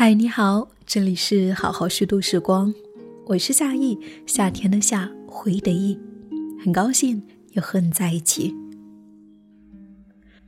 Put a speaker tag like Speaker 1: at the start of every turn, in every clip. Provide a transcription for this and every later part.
Speaker 1: 嗨，你好，这里是好好虚度时光，我是夏意，夏天的夏，回忆的忆，很高兴又和你在一起。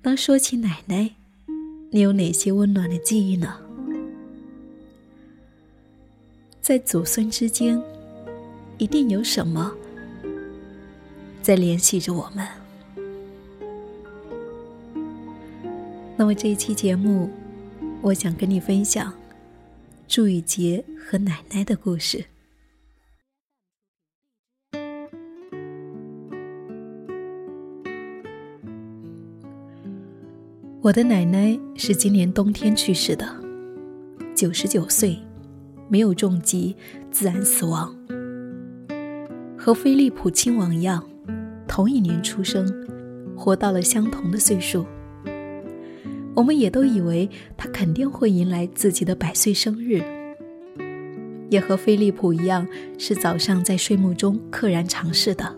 Speaker 1: 当说起奶奶，你有哪些温暖的记忆呢？在祖孙之间，一定有什么在联系着我们。那么这一期节目，我想跟你分享。祝雨杰和奶奶的故事。我的奶奶是今年冬天去世的，九十九岁，没有重疾，自然死亡。和菲利普亲王一样，同一年出生，活到了相同的岁数。我们也都以为他肯定会迎来自己的百岁生日，也和菲利普一样，是早上在睡梦中溘然长逝的。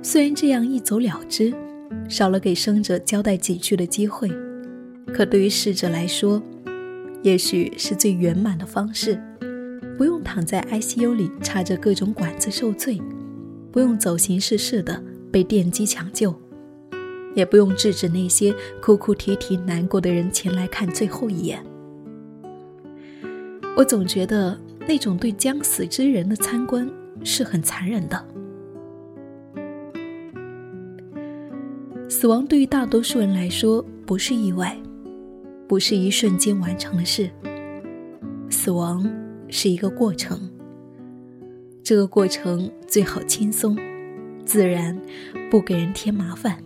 Speaker 1: 虽然这样一走了之，少了给生者交代几句的机会，可对于逝者来说，也许是最圆满的方式，不用躺在 ICU 里插着各种管子受罪，不用走形式式的被电击抢救。也不用制止那些哭哭啼啼、难过的人前来看最后一眼。我总觉得那种对将死之人的参观是很残忍的。死亡对于大多数人来说不是意外，不是一瞬间完成的事。死亡是一个过程，这个过程最好轻松、自然，不给人添麻烦。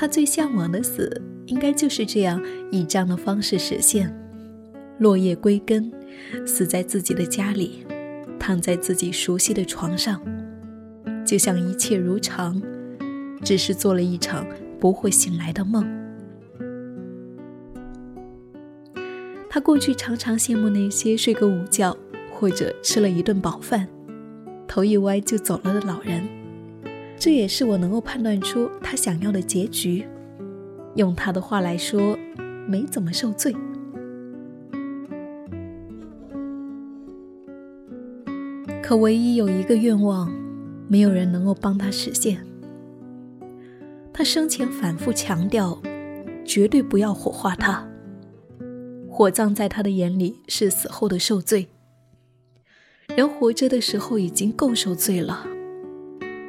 Speaker 1: 他最向往的死，应该就是这样以这样的方式实现：落叶归根，死在自己的家里，躺在自己熟悉的床上，就像一切如常，只是做了一场不会醒来的梦。他过去常常羡慕那些睡个午觉或者吃了一顿饱饭，头一歪就走了的老人。这也是我能够判断出他想要的结局。用他的话来说，没怎么受罪。可唯一有一个愿望，没有人能够帮他实现。他生前反复强调，绝对不要火化他。火葬在他的眼里是死后的受罪。人活着的时候已经够受罪了。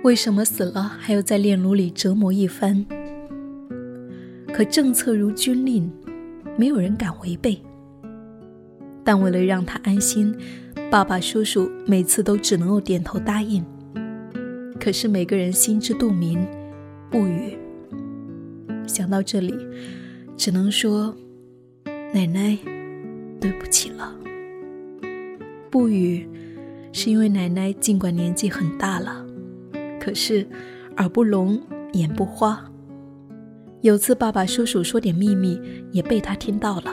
Speaker 1: 为什么死了还要在炼炉里折磨一番？可政策如军令，没有人敢违背。但为了让他安心，爸爸、叔叔每次都只能够点头答应。可是每个人心知肚明，不语。想到这里，只能说：“奶奶，对不起了。”不语，是因为奶奶尽管年纪很大了。可是，耳不聋，眼不花。有次爸爸叔叔说点秘密，也被他听到了。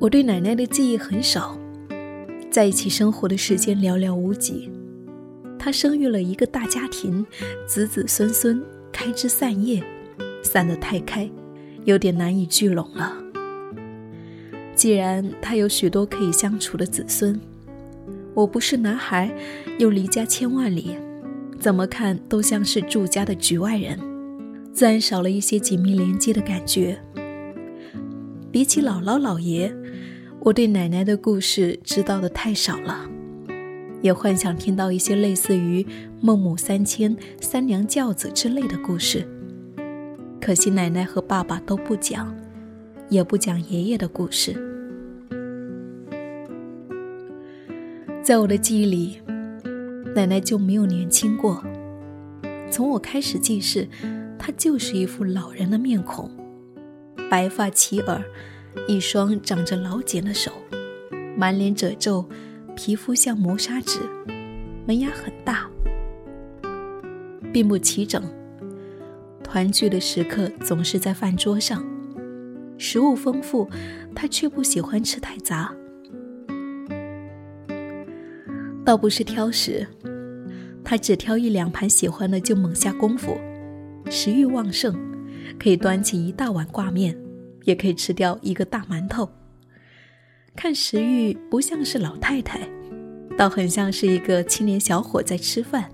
Speaker 1: 我对奶奶的记忆很少，在一起生活的时间寥寥无几。她生育了一个大家庭，子子孙孙开枝散叶，散得太开，有点难以聚拢了。既然她有许多可以相处的子孙。我不是男孩，又离家千万里，怎么看都像是住家的局外人，自然少了一些紧密连接的感觉。比起姥姥姥爷，我对奶奶的故事知道的太少了，也幻想听到一些类似于孟母三迁、三娘教子之类的故事。可惜奶奶和爸爸都不讲，也不讲爷爷的故事。在我的记忆里，奶奶就没有年轻过。从我开始记事，她就是一副老人的面孔，白发齐耳，一双长着老茧的手，满脸褶皱，皮肤像磨砂纸，门牙很大，并不齐整。团聚的时刻总是在饭桌上，食物丰富，她却不喜欢吃太杂。倒不是挑食，他只挑一两盘喜欢的就猛下功夫，食欲旺盛，可以端起一大碗挂面，也可以吃掉一个大馒头。看食欲不像是老太太，倒很像是一个青年小伙在吃饭。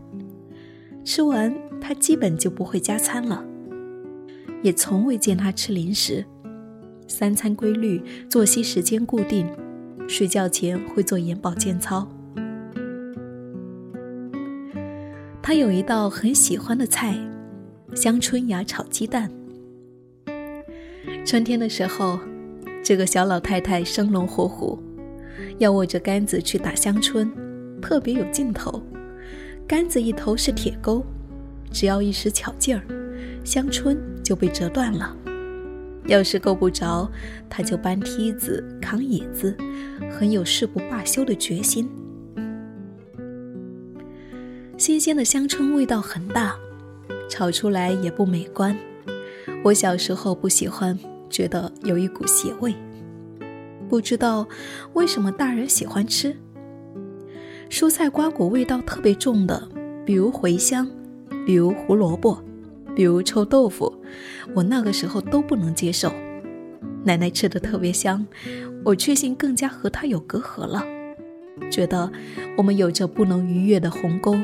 Speaker 1: 吃完，他基本就不会加餐了，也从未见他吃零食。三餐规律，作息时间固定，睡觉前会做眼保健操。他有一道很喜欢的菜，香椿芽炒鸡蛋。春天的时候，这个小老太太生龙活虎，要握着杆子去打香椿，特别有劲头。杆子一头是铁钩，只要一时巧劲儿，香椿就被折断了。要是够不着，他就搬梯子、扛椅子，很有誓不罢休的决心。新鲜的香椿味道很大，炒出来也不美观。我小时候不喜欢，觉得有一股邪味。不知道为什么大人喜欢吃。蔬菜瓜果味道特别重的，比如茴香，比如胡萝卜，比如臭豆腐，我那个时候都不能接受。奶奶吃的特别香，我确信更加和她有隔阂了，觉得我们有着不能逾越的鸿沟。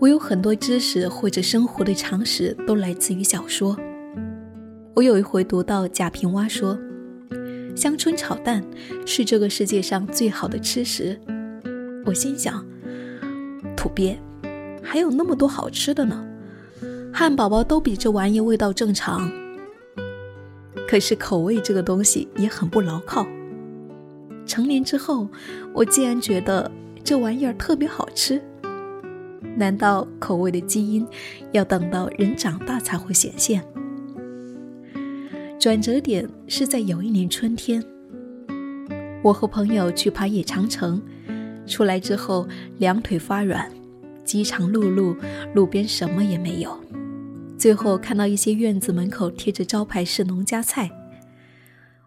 Speaker 1: 我有很多知识或者生活的常识都来自于小说。我有一回读到贾平凹说，香椿炒蛋是这个世界上最好的吃食。我心想，土鳖，还有那么多好吃的呢，汉堡包都比这玩意味道正常。可是口味这个东西也很不牢靠。成年之后，我竟然觉得这玩意儿特别好吃。难道口味的基因要等到人长大才会显现？转折点是在有一年春天，我和朋友去爬野长城，出来之后两腿发软，饥肠辘辘，路边什么也没有。最后看到一些院子门口贴着招牌是农家菜，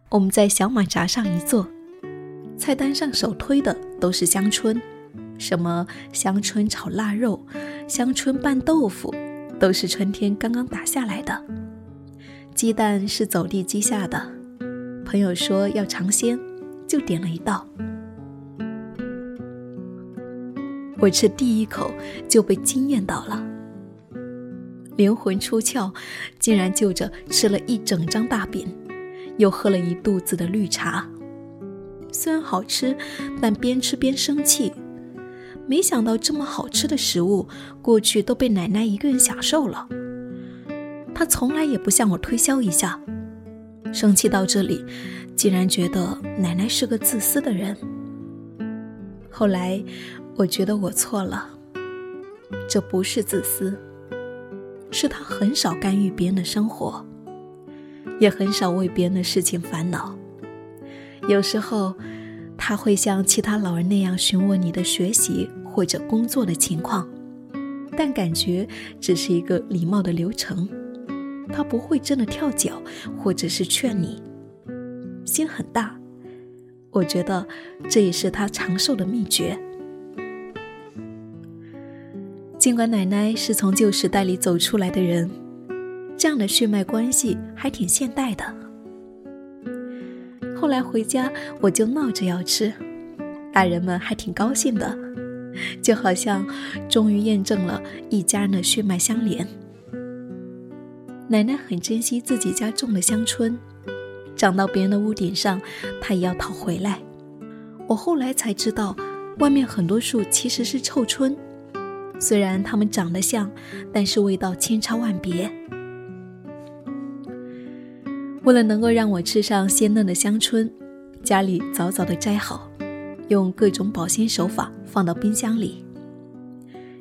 Speaker 1: 我们在小马扎上一坐，菜单上首推的都是香椿。什么香椿炒腊肉、香椿拌豆腐，都是春天刚刚打下来的。鸡蛋是走地鸡下的，朋友说要尝鲜，就点了一道。我吃第一口就被惊艳到了，灵魂出窍，竟然就着吃了一整张大饼，又喝了一肚子的绿茶。虽然好吃，但边吃边生气。没想到这么好吃的食物，过去都被奶奶一个人享受了。她从来也不向我推销一下。生气到这里，竟然觉得奶奶是个自私的人。后来，我觉得我错了，这不是自私，是她很少干预别人的生活，也很少为别人的事情烦恼。有时候。他会像其他老人那样询问你的学习或者工作的情况，但感觉只是一个礼貌的流程。他不会真的跳脚，或者是劝你。心很大，我觉得这也是他长寿的秘诀。尽管奶奶是从旧时代里走出来的人，这样的血脉关系还挺现代的。后来回家，我就闹着要吃，大人们还挺高兴的，就好像终于验证了一家人的血脉相连。奶奶很珍惜自己家种的香椿，长到别人的屋顶上，她也要讨回来。我后来才知道，外面很多树其实是臭椿，虽然它们长得像，但是味道千差万别。为了能够让我吃上鲜嫩的香椿，家里早早的摘好，用各种保鲜手法放到冰箱里。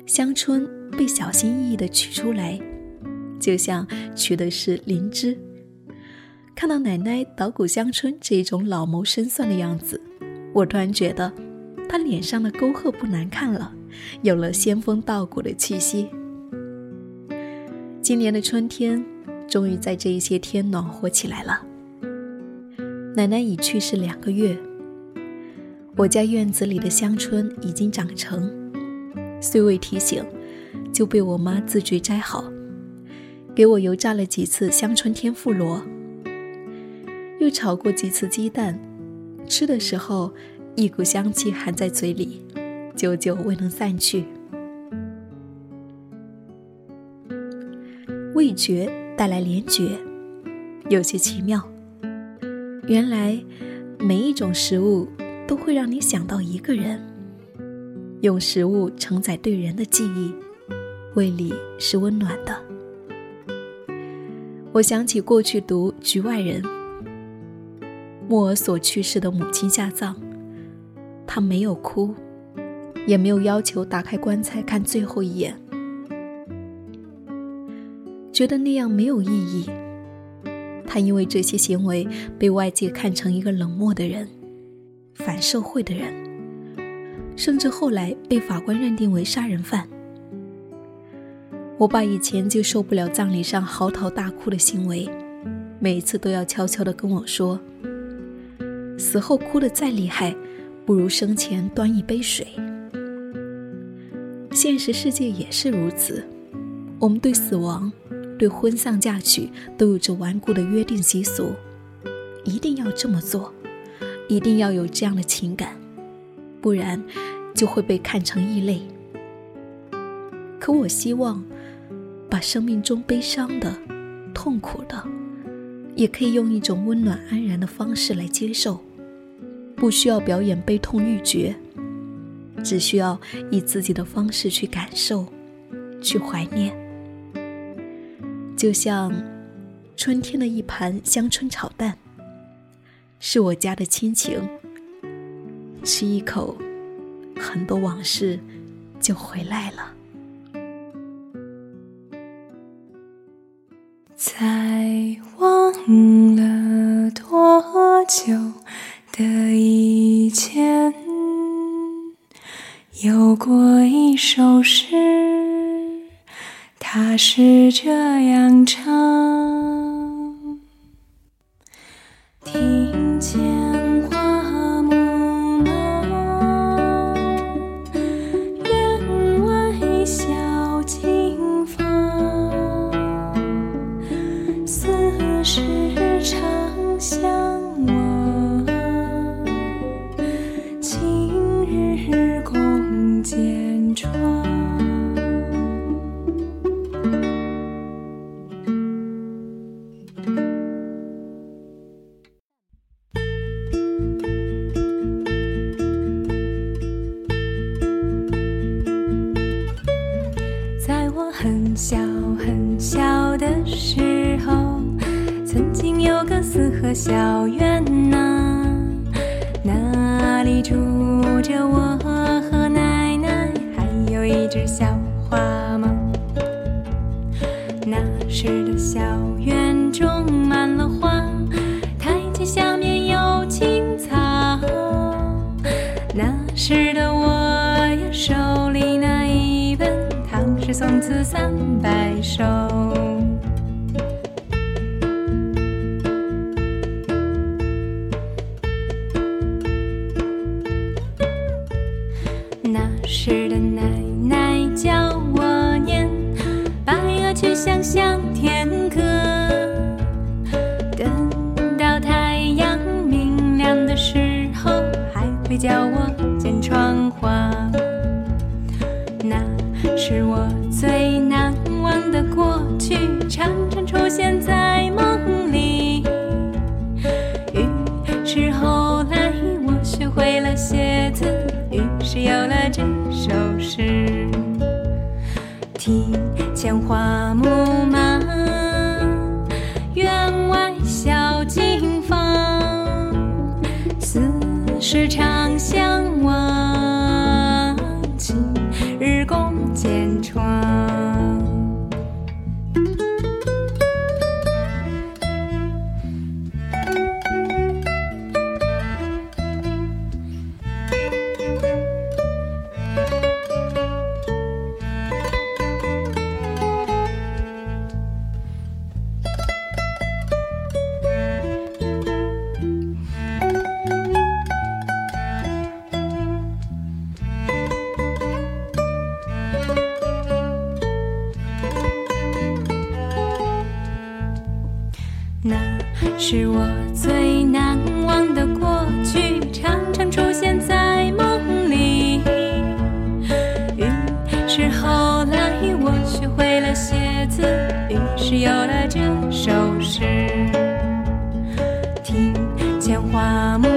Speaker 1: 香椿被小心翼翼地取出来，就像取的是灵芝。看到奶奶捣鼓香椿这一种老谋深算的样子，我突然觉得她脸上的沟壑不难看了，有了仙风道骨的气息。今年的春天。终于在这一些天暖和起来了。奶奶已去世两个月，我家院子里的香椿已经长成，虽未提醒，就被我妈自觉摘好，给我油炸了几次香椿天妇罗，又炒过几次鸡蛋，吃的时候一股香气含在嘴里，久久未能散去。味觉带来联觉，有些奇妙。原来每一种食物都会让你想到一个人。用食物承载对人的记忆，胃里是温暖的。我想起过去读《局外人》，莫尔索去世的母亲下葬，他没有哭，也没有要求打开棺材看最后一眼，觉得那样没有意义。他因为这些行为被外界看成一个冷漠的人，反社会的人。甚至后来被法官认定为杀人犯。我爸以前就受不了葬礼上嚎啕大哭的行为，每次都要悄悄地跟我说：“死后哭得再厉害，不如生前端一杯水。”现实世界也是如此，我们对死亡、对婚丧嫁娶都有着顽固的约定习俗，一定要这么做，一定要有这样的情感。不然，就会被看成异类。可我希望，把生命中悲伤的、痛苦的，也可以用一种温暖安然的方式来接受，不需要表演悲痛欲绝，只需要以自己的方式去感受、去怀念。就像春天的一盘香椿炒蛋，是我家的亲情。吃一口，很多往事就回来了。
Speaker 2: 是这样唱：小院呐，那里住着我和奶奶，还有一只小花猫。那时的小院种满了花，台阶下面有青草。那时的我呀，手里拿一本《唐诗宋词三》。百首。叫我。是长相前花